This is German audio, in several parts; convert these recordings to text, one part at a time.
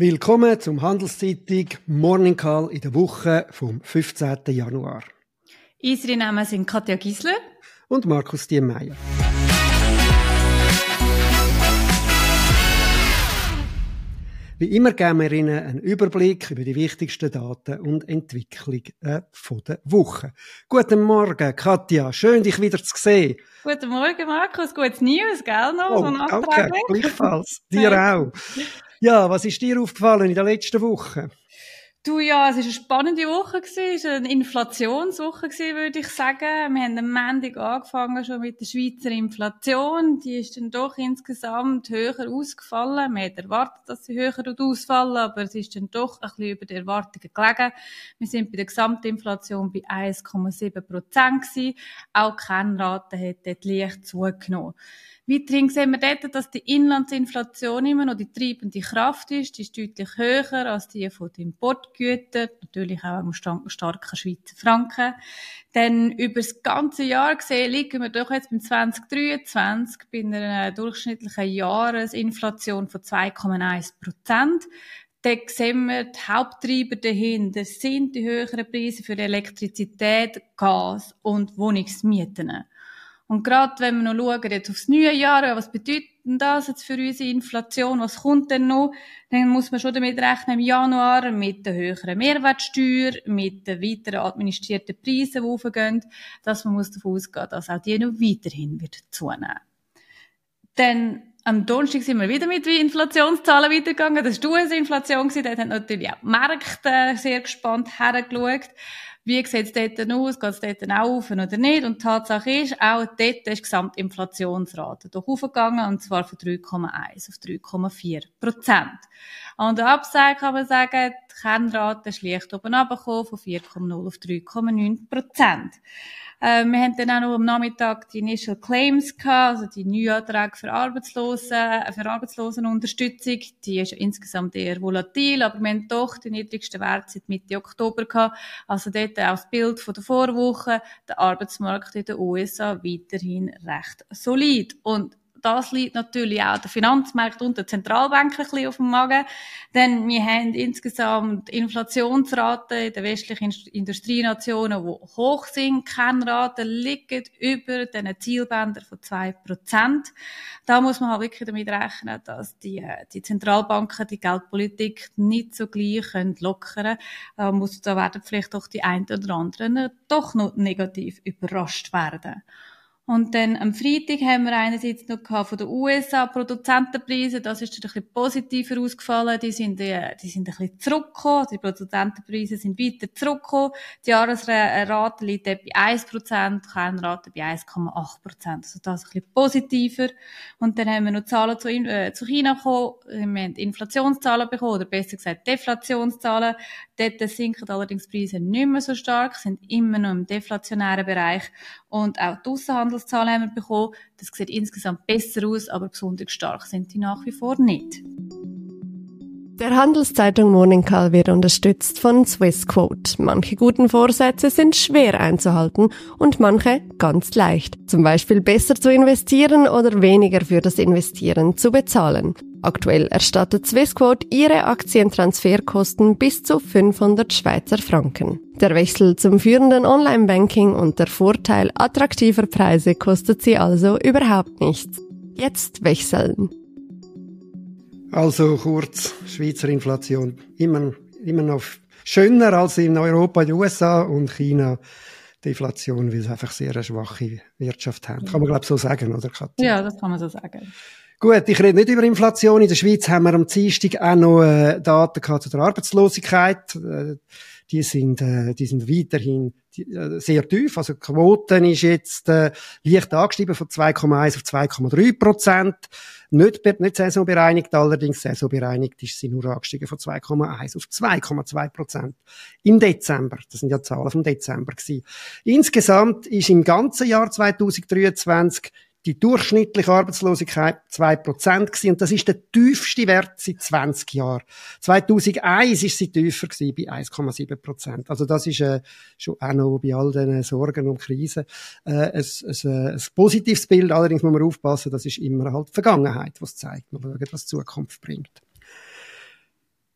Willkommen zum Handelszeitung Morning Call in der Woche vom 15. Januar. Unsere Namen sind Katja Gisler und Markus Diemeyer. Wie immer geben wir Ihnen einen Überblick über die wichtigsten Daten und Entwicklungen von der Woche. Guten Morgen, Katja. Schön, dich wieder zu sehen. Guten Morgen, Markus. Gutes News, gell? Noch oh, so danke. Gleichfalls. Dir auch. Ja, was ist dir aufgefallen in der letzten Woche? Du, ja, es war eine spannende Woche. Es war eine Inflationswoche würde ich sagen. Wir haben am Montag angefangen schon mit der Schweizer Inflation. Die ist dann doch insgesamt höher ausgefallen. Man hat erwartet, dass sie höher ausfallen, aber es ist dann doch ein bisschen über die Erwartungen gelegen. Wir sind bei der Gesamtinflation bei 1,7 Prozent. Auch die Kennrate hat dort leicht zugenommen. Weiterhin sehen wir dort, dass die Inlandsinflation immer noch die treibende Kraft ist. Die ist deutlich höher als die von den Importgütern, natürlich auch am starken Schweizer Franken. Denn über das ganze Jahr gesehen liegen wir doch jetzt beim 2023 bei einer durchschnittlichen Jahresinflation von 2,1 Prozent. Da sehen wir die Haupttreiber dahinter sind die höheren Preise für Elektrizität, Gas und Wohnungsmieten. Und gerade wenn wir noch schauen, jetzt aufs neue Jahr, was bedeutet denn das jetzt für unsere Inflation, was kommt denn noch, dann muss man schon damit rechnen, im Januar mit der höheren Mehrwertsteuer, mit den weiteren administrierten Preisen, die aufgehen, dass man muss davon ausgehen, dass auch die noch weiterhin wird zunehmen. Dann am Donnerstag sind wir wieder mit Inflationszahlen weitergegangen. Das war die US-Inflation. Dort haben natürlich auch die Märkte sehr gespannt hergeschaut wie sieht es dort aus, geht es dort auf oder nicht. Und die Tatsache ist, auch dort ist die Gesamtinflationsrate doch aufgegangen, und zwar von 3,1 auf 3,4 Prozent. An der Upside kann man sagen, die Kernrate ist leicht oben runtergekommen, von 4,0 auf 3,9 Prozent. Äh, wir haben dann auch noch am Nachmittag die Initial Claims gehabt, also die Neuanträge für Arbeitslose, äh, für Arbeitslosenunterstützung. Die ist insgesamt eher volatil, aber wir haben doch die niedrigsten Werte seit Mitte Oktober gehabt. Also dort auch das Bild von der Vorwoche, der Arbeitsmarkt in den USA weiterhin recht solid. Und das liegt natürlich auch der Finanzmarkt und der Zentralbank ein bisschen auf dem Magen. Denn wir haben insgesamt Inflationsraten in den westlichen Industrienationen, die hoch sind. Kennraten liegen über den Zielbändern von 2%. Da muss man halt wirklich damit rechnen, dass die, die Zentralbanken die Geldpolitik nicht so gleich lockern können. Da, da werden vielleicht auch die einen oder anderen doch noch negativ überrascht werden. Und dann am Freitag haben wir einerseits noch von den USA Produzentenpreise, das ist ein bisschen positiver ausgefallen, die sind, äh, die sind ein bisschen zurückgekommen, die Produzentenpreise sind weiter zurückgekommen, die Jahresrate liegt bei 1%, die Kernrate bei 1,8%, also das ein bisschen positiver. Und dann haben wir noch Zahlen zu, äh, zu China bekommen, wir haben Inflationszahlen bekommen, oder besser gesagt Deflationszahlen, dort sinken allerdings die Preise nicht mehr so stark, sind immer noch im deflationären Bereich. Und auch die Aussenhandelszahlen haben wir bekommen. Das sieht insgesamt besser aus, aber besonders stark sind die nach wie vor nicht. Der Handelszeitung Morning Call wird unterstützt von Swissquote. Manche guten Vorsätze sind schwer einzuhalten und manche ganz leicht. Zum Beispiel besser zu investieren oder weniger für das Investieren zu bezahlen. Aktuell erstattet Swissquote ihre Aktientransferkosten bis zu 500 Schweizer Franken. Der Wechsel zum führenden Online-Banking und der Vorteil attraktiver Preise kostet sie also überhaupt nichts. Jetzt wechseln. Also kurz, Schweizer Inflation immer, immer noch schöner als in Europa, in den USA und China. Die Inflation, weil sie einfach sehr eine schwache Wirtschaft haben. Kann man, glaube ich, so sagen, oder Katja? Ja, das kann man so sagen. Gut, ich rede nicht über Inflation. In der Schweiz haben wir am Dienstag auch noch äh, Daten gehabt zu der Arbeitslosigkeit. Äh, die sind, äh, die sind weiterhin äh, sehr tief. Also die Quote ist jetzt äh, leicht angestiegen von 2,1 auf 2,3 Prozent. Nicht, nicht saisonbereinigt, allerdings saisonbereinigt ist sie nur angestiegen von 2,1 auf 2,2 Prozent. Im Dezember. Das sind ja Zahlen vom Dezember gewesen. Insgesamt ist im ganzen Jahr 2023 die durchschnittliche Arbeitslosigkeit 2% gewesen. Und das ist der tiefste Wert seit 20 Jahren. 2001 ist sie tiefer gewesen, bei 1,7%. Also das ist äh, schon auch noch bei all diesen Sorgen und Krisen äh, ein, ein, äh, ein positives Bild. Allerdings muss man aufpassen, das ist immer halt die Vergangenheit, was zeigt. Man schauen, was die Zukunft bringt.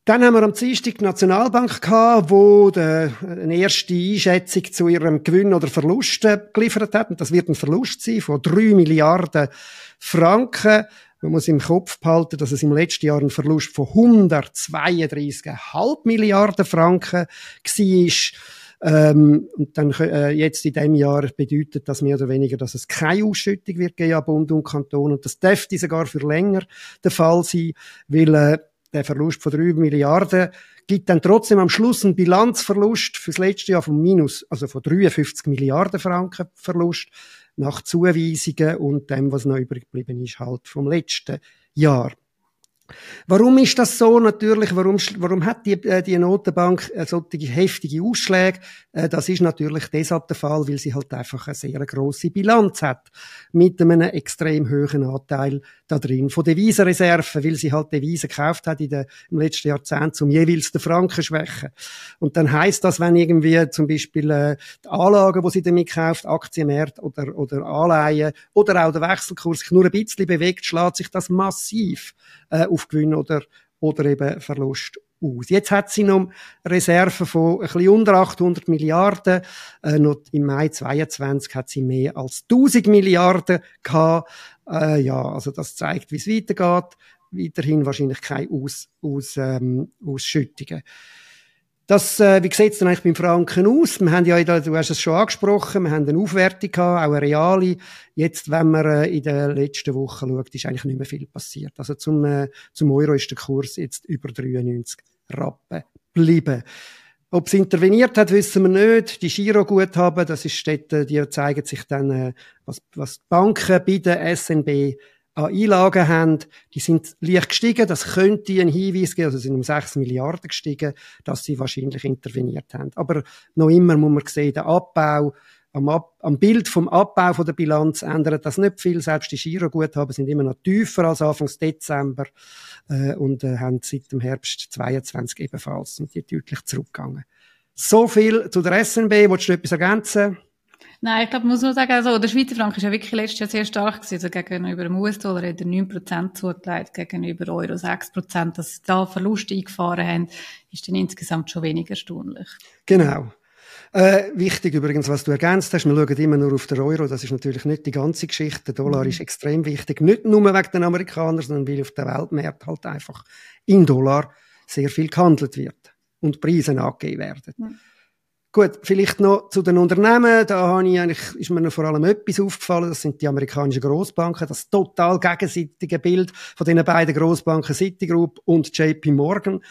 Dann haben wir am Dienstag die Nationalbank gehabt, wo der, eine erste Einschätzung zu ihrem Gewinn oder Verlust geliefert hat. Und das wird ein Verlust sein von drei Milliarden Franken. Man muss im Kopf behalten, dass es im letzten Jahr ein Verlust von 132,5 Milliarden Franken war. Ähm, und dann äh, jetzt in dem Jahr bedeutet das mehr oder weniger, dass es keine Ausschüttung wird geben an Bund und Kanton und das dürfte sogar für länger der Fall sein, weil äh, der Verlust von drei Milliarden gibt dann trotzdem am Schluss einen Bilanzverlust fürs letzte Jahr von minus, also von 53 Milliarden Franken Verlust nach Zuweisungen und dem, was noch übrig geblieben ist, halt vom letzten Jahr. Warum ist das so natürlich? Warum, warum hat die, äh, die Notenbank äh, solche heftige Ausschläge? Äh, das ist natürlich deshalb der Fall, weil sie halt einfach eine sehr grosse Bilanz hat. Mit einem extrem hohen Anteil da drin von Devisenreserven, weil sie halt Devisen gekauft hat in der, im letzten Jahrzehnt zum jeweils den Franken schwächen. Und dann heißt das, wenn irgendwie zum Beispiel äh, die Anlagen, die sie damit kauft, Aktienmärkte oder, oder Anleihen oder auch der Wechselkurs sich nur ein bisschen bewegt, schlägt sich das massiv äh, auf Gewinn oder, oder eben Verlust aus. Jetzt hat sie noch Reserven von ein bisschen unter 800 Milliarden. Äh, noch im Mai 22 hat sie mehr als 1000 Milliarden gehabt. Äh, ja, also das zeigt, wie es weitergeht. Weiterhin wahrscheinlich keine Aus, Aus, ähm, Ausschüttungen. Das, äh, wie sieht es denn eigentlich beim Franken aus? Wir haben ja, du hast es schon angesprochen, wir haben eine Aufwertung gehabt, auch eine reale. Jetzt, wenn man äh, in den letzten Wochen schaut, ist eigentlich nicht mehr viel passiert. Also zum, äh, zum Euro ist der Kurs jetzt über 93 Rappen geblieben. Ob es interveniert hat, wissen wir nicht. Die Giroguthaben, das ist Städte, die zeigen sich dann, äh, was, was die Banken bei der SNB an Einlagen haben, die sind leicht gestiegen. Das könnte ein Hinweis geben, also sind um 6 Milliarden gestiegen, dass sie wahrscheinlich interveniert haben. Aber noch immer muss man sehen, der Abbau, am, Ab am Bild vom Abbau von der Bilanz ändert das nicht viel. Selbst die Giroguthaben sind immer noch tiefer als Anfang Dezember äh, und äh, haben seit dem Herbst 22 ebenfalls sind die deutlich zurückgegangen. So viel zu der SNB. Wolltest du etwas ergänzen? Nein, ich glaube, man muss nur sagen, also, der Schweizer Franken ist ja wirklich letztes Jahr sehr stark gewesen. Also gegenüber dem US-Dollar hat er 9% zugelegt, gegenüber Euro 6%. Dass sie da Verluste eingefahren haben, ist dann insgesamt schon weniger erstaunlich. Genau. Äh, wichtig übrigens, was du ergänzt hast, wir schauen immer nur auf den Euro, das ist natürlich nicht die ganze Geschichte. Der Dollar mhm. ist extrem wichtig, nicht nur wegen den Amerikanern, sondern weil auf der Weltmarkt halt einfach in Dollar sehr viel gehandelt wird und Preise angegeben werden. Mhm. Gut, vielleicht noch zu den Unternehmen. Da habe ich eigentlich, ist mir vor allem etwas aufgefallen. Das sind die amerikanischen Großbanken. Das total gegenseitige Bild von den beiden Großbanken Citigroup und JP Morgan.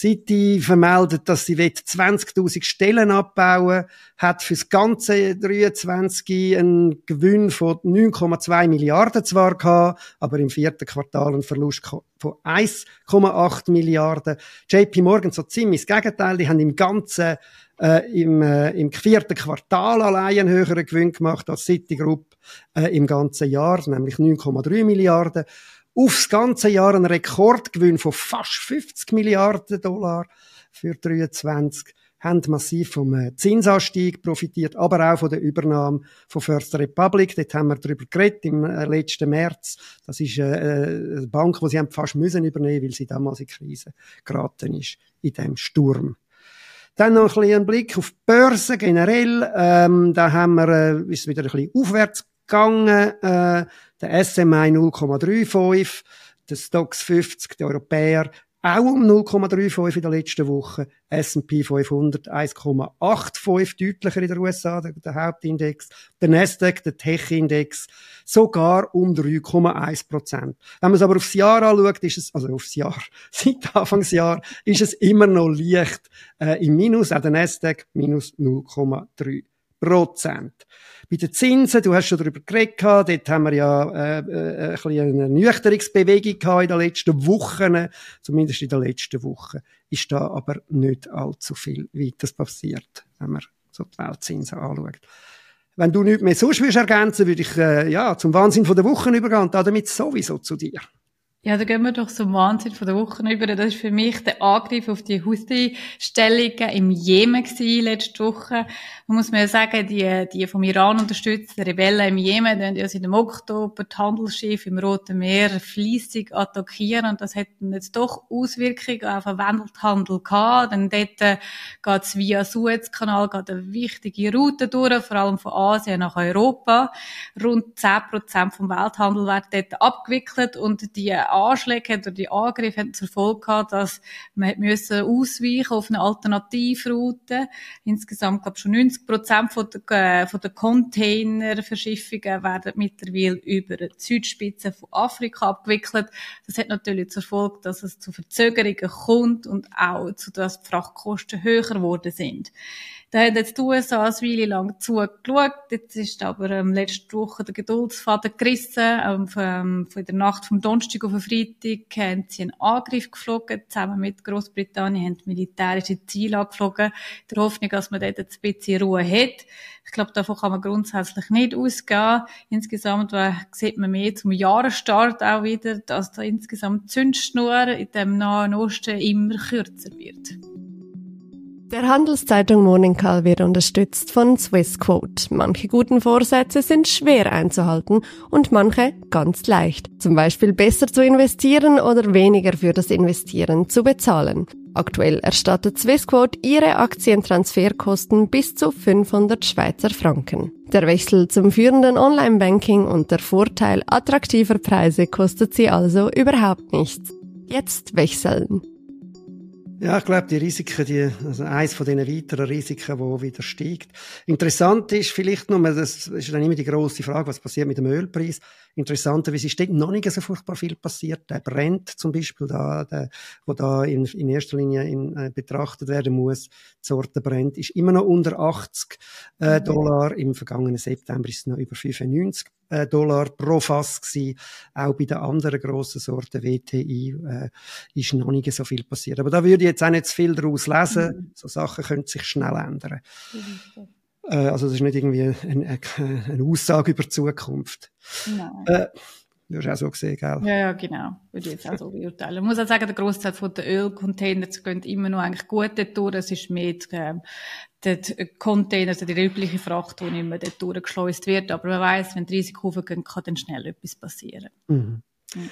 Citi vermeldet, dass sie 20.000 Stellen abbauen, hat fürs ganze 23 einen Gewinn von 9,2 Milliarden zwar gehabt, aber im vierten Quartal einen Verlust von 1,8 Milliarden. JP Morgan so ziemlich das Gegenteil, die haben im ganzen äh, im, äh, im vierten Quartal allein einen höheren Gewinn gemacht als Citigroup äh, im ganzen Jahr, nämlich 9,3 Milliarden. Aufs ganze Jahr ein Rekordgewinn von fast 50 Milliarden Dollar für 23 haben massiv vom äh, Zinsanstieg profitiert, aber auch von der Übernahme von First Republic. Dort haben wir darüber geredet im äh, letzten März. Das ist äh, eine Bank, die sie haben fast müssen übernehmen, weil sie damals in Krise geraten ist in dem Sturm. Dann noch ein bisschen Blick auf die Börse generell. Ähm, da haben wir, äh, ist wieder ein bisschen aufwärts gegangen. Äh, der SMI 0,35, der Stocks 50, der Europäer auch um 0,35 in der letzten Woche. S&P 500 1,85 deutlicher in den USA, der, der Hauptindex. Der Nasdaq, der Tech-Index, sogar um 3,1 Prozent. Wenn man es aber aufs Jahr anschaut, ist es, also aufs Jahr, seit Anfangsjahr, ist es immer noch leicht äh, im Minus, auch der Nasdaq minus 0,3 Prozent. Bei den Zinsen, du hast schon darüber geredet, dort haben wir ja äh, äh, ein eine Nüchterungsbewegung gehabt in den letzten Wochen, zumindest in den letzten Wochen. Ist da aber nicht allzu viel weiter passiert, wenn man so die Weltzinsen anschaut. Wenn du nichts mehr sonst willst ergänzen, würde ich äh, ja, zum Wahnsinn von der Wochen übergehen und damit sowieso zu dir. Ja, da gehen wir doch zum Wahnsinn von der Woche über. Das ist für mich der Angriff auf die Houthi-Stellungen im Jemen gewesen, letzte Woche. Man muss mir ja sagen, die, die vom Iran unterstützten Rebellen im Jemen, die ja seit dem Oktober die Handelsschiffe im Roten Meer fließig attackieren. Und das hat jetzt doch Auswirkungen auf den Welthandel gehabt. Denn dort äh, geht es via Suezkanal, geht eine wichtige Route durch, vor allem von Asien nach Europa. Rund 10 Prozent vom Welthandel werden dort abgewickelt und die Anschläge oder die Angriffe haben zur Folge gehabt, dass man müssen ausweichen auf eine Alternativroute. Insgesamt, glaube ich, schon 90 Prozent von der, äh, von der Containerverschiffungen werden mittlerweile über die Südspitze von Afrika abgewickelt. Das hat natürlich zur Folge, dass es zu Verzögerungen kommt und auch zu, dass die Frachtkosten höher geworden sind. Da hat jetzt die USA eine Weile lang zugeschaut. Jetzt ist aber ähm, letzte Woche der Geduldsfaden gerissen. Ähm, von, von der Nacht vom Donnerstag auf den Freitag haben sie einen Angriff geflogen. Zusammen mit Großbritannien haben militärische Ziele angeflogen. In der Hoffnung, dass man dort ein bisschen Ruhe hat. Ich glaube, davon kann man grundsätzlich nicht ausgehen. Insgesamt äh, sieht man mehr zum Jahresstart auch wieder, dass da insgesamt die Zündschnur in dem Nahen Osten immer kürzer wird. Der Handelszeitung Morning Call wird unterstützt von Swissquote. Manche guten Vorsätze sind schwer einzuhalten und manche ganz leicht. Zum Beispiel besser zu investieren oder weniger für das Investieren zu bezahlen. Aktuell erstattet Swissquote ihre Aktientransferkosten bis zu 500 Schweizer Franken. Der Wechsel zum führenden Online-Banking und der Vorteil attraktiver Preise kostet sie also überhaupt nichts. Jetzt wechseln. Ja, ich glaube, die Risiken, die, also eins von diesen weiteren Risiken, wo wieder steigt. Interessant ist vielleicht nur, das ist dann immer die große Frage, was passiert mit dem Ölpreis. Interessanterweise ist dort noch nicht so furchtbar viel passiert. Der brennt zum Beispiel da, der, wo da in, in erster Linie in, äh, betrachtet werden muss, die Sorte brennt, ist immer noch unter 80 äh, Dollar. Im vergangenen September ist es noch über 95 äh, Dollar pro Fass gewesen. Auch bei den anderen grossen Sorten WTI äh, ist noch nicht so viel passiert. Aber da würde ich jetzt auch nicht zu viel daraus lesen. Mhm. So Sachen können sich schnell ändern. Mhm. Äh, also das ist nicht irgendwie eine, eine Aussage über die Zukunft. Nein. Äh, Du hast auch so gesehen, gell? Ja, ja, genau. Würde ich jetzt auch so beurteilen. Ich muss auch sagen, der Großteil von den Ölcontainers gehen immer noch eigentlich gut dort durch. Es ist mehr ähm, der Container, also die übliche Fracht, die mehr dort durchgeschleust wird. Aber man weiss, wenn die Risiken hochgehen, kann dann schnell etwas passieren. Mhm. Mhm.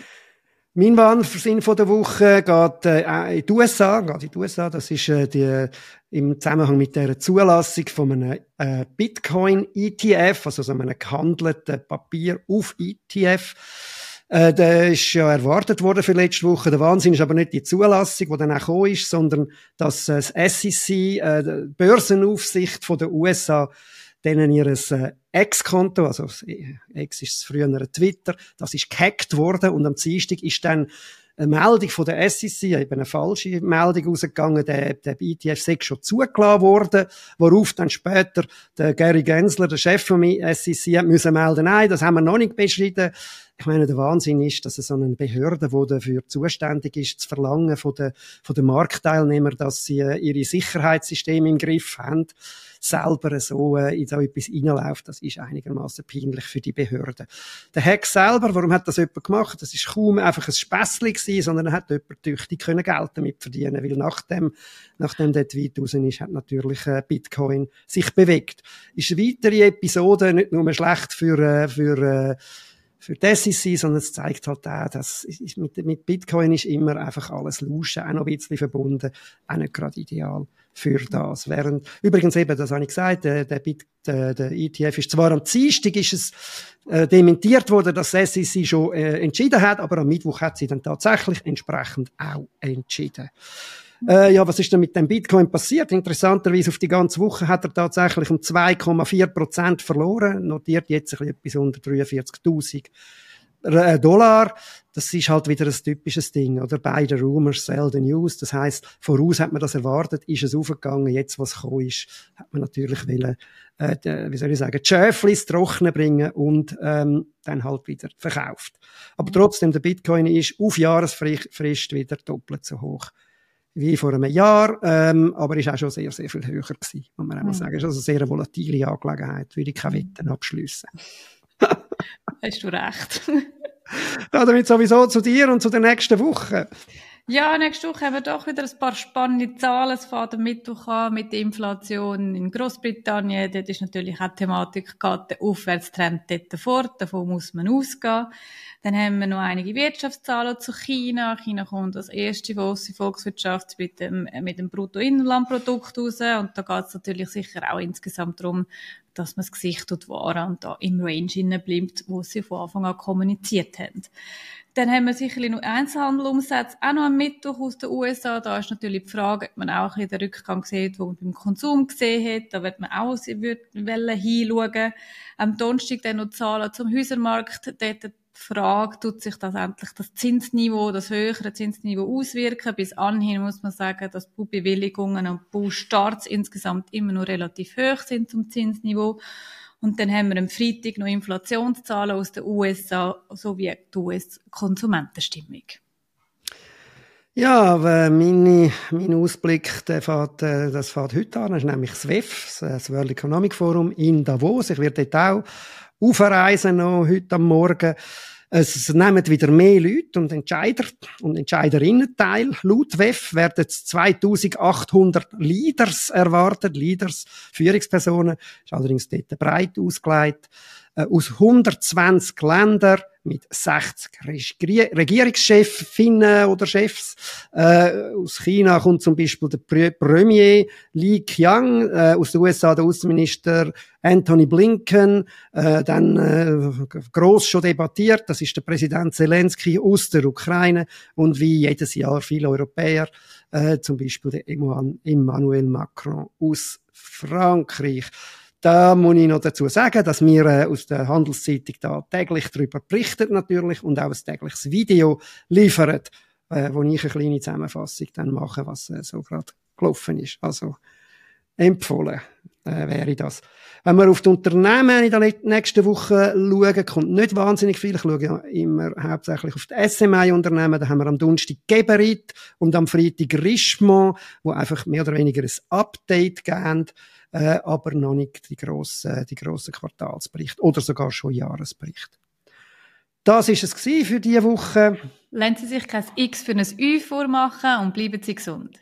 Mein Warnsinn von der Woche geht äh, in die USA, geht in die USA. Das ist äh, die, im Zusammenhang mit der Zulassung von einem äh, Bitcoin-ETF, also so einem gehandelten Papier auf ETF. Äh, der ist ja erwartet worden für letzte Woche. Der Wahnsinn ist aber nicht die Zulassung, die dann auch gekommen ist, sondern dass äh, das SEC, äh, die Börsenaufsicht von den USA, denen ihres äh, Ex-Konto, also Ex ist früher Twitter, das ist gehackt worden und am Dienstag ist dann eine Meldung von der SEC, eben eine falsche Meldung rausgegangen, der, der ETF sei schon zugelassen worden, worauf dann später der Gary Gensler, der Chef vom SEC, hat müssen melden, nein, das haben wir noch nicht beschrieben. Ich meine, der Wahnsinn ist, dass es so eine Behörde, die dafür zuständig ist, zu verlangen von den, von den Marktteilnehmern, dass sie äh, ihre Sicherheitssysteme im Griff haben, selber so äh, in so etwas reinläuft, das ist einigermaßen peinlich für die Behörde. Der Hack selber, warum hat das jemand gemacht? Das ist kaum einfach ein Späßchen gewesen, sondern er hat jemand tüchtig können Geld damit verdienen, weil nachdem, nachdem der Tweet raus ist, hat natürlich äh, Bitcoin sich bewegt. Ist eine weitere Episode nicht nur schlecht für, äh, für äh, für das ist sie, sondern es zeigt halt auch, dass mit, mit Bitcoin ist immer einfach alles Luschen, auch noch ein bisschen verbunden, auch nicht gerade ideal für das. Während, übrigens eben, das habe ich gesagt, der, der, Bit, der, der ETF ist zwar am Dienstag ist es äh, dementiert worden, dass das SEC schon äh, entschieden hat, aber am Mittwoch hat sie dann tatsächlich entsprechend auch entschieden. Äh, ja, was ist denn mit dem Bitcoin passiert? Interessanterweise auf die ganze Woche hat er tatsächlich um 2,4 Prozent verloren, notiert jetzt etwas unter 43.000 äh, Dollar. Das ist halt wieder ein typisches Ding, oder? Beide Rumors sell the news. Das heißt, voraus hat man das erwartet, ist es aufgegangen. Jetzt, was gekommen ist, hat man natürlich wollen, äh, wie soll ich sagen, die Schäfli ins Trocknen bringen und ähm, dann halt wieder verkauft. Aber trotzdem, der Bitcoin ist auf Jahresfrist wieder doppelt so hoch wie vor einem Jahr, ähm, aber ist auch schon sehr, sehr viel höher gewesen, muss man auch mal mhm. sagen. Ist also eine sehr volatile Angelegenheit, würde ich keine Wetten abschliessen. Hast du recht. Damit sowieso zu dir und zu der nächsten Woche. Ja, nächste Woche haben wir doch wieder ein paar spannende Zahlen. Es fährt am Mittwoch an mit der Inflation in Großbritannien. Dort ist natürlich auch die Thematik, geht der Aufwärtstrend dort fort. Davon muss man ausgehen. Dann haben wir noch einige Wirtschaftszahlen zu China. China kommt als erste große Volkswirtschaft mit dem, mit dem Bruttoinlandprodukt raus. Und da geht es natürlich sicher auch insgesamt darum, dass man das Gesicht wahren und da im Range bleibt, wo sie von Anfang an kommuniziert haben. Dann haben wir sicherlich noch Einzelhandelumsätze, auch noch am Mittwoch aus den USA. Da ist natürlich die Frage, ob man auch in den Rückgang sieht, wo man beim Konsum gesehen hat. Da wird man auch hinschauen. Am Donnerstag dann noch Zahlen zum Häusermarkt. Dort Frage, tut sich das endlich das Zinsniveau, das höhere Zinsniveau auswirken? Bis anhin muss man sagen, dass Baubewilligungen und Baustarts insgesamt immer noch relativ hoch sind zum Zinsniveau. Und dann haben wir am Freitag noch Inflationszahlen aus den USA sowie die US-Konsumentenstimmung. Ja, meine, mein Ausblick, der fährt, äh, das fährt heute an, das ist nämlich das WEF, das World Economic Forum in Davos. Ich werde dort auch aufreisen noch heute am Morgen. Es nehmen wieder mehr Leute und Entscheider und Entscheiderinnen teil. Laut WEF werden 2800 Leaders erwartet. Leaders, Führungspersonen, ist allerdings dort breit ausgelegt. Äh, aus 120 Ländern mit 60 Regierungschefinnen oder Chefs. Äh, aus China kommt zum Beispiel der Premier Li Qiang, äh, aus den USA der Außenminister Anthony Blinken, äh, dann äh, groß schon debattiert, das ist der Präsident Zelensky aus der Ukraine und wie jedes Jahr viele Europäer, äh, zum Beispiel der Emmanuel Macron aus Frankreich. Da muss ich noch dazu sagen, dass wir äh, aus der Handelszeitung da täglich darüber berichten natürlich und auch ein tägliches Video liefern, äh, wo ich eine kleine Zusammenfassung dann mache, was äh, so gerade gelaufen ist. Also empfohlen äh, wäre das. Wenn wir auf die Unternehmen in der nächsten Woche schauen, kommt nicht wahnsinnig viel. Ich schaue ja immer hauptsächlich auf die SMI-Unternehmen. Da haben wir am Donnerstag Geberit und am Freitag Richemont, wo einfach mehr oder weniger ein Update geben äh, aber noch nicht die grossen, die grossen Quartalsberichte oder sogar schon Jahresberichte. Das ist es für diese Woche. Lassen Sie sich kein X für ein Ü vormachen und bleiben Sie gesund.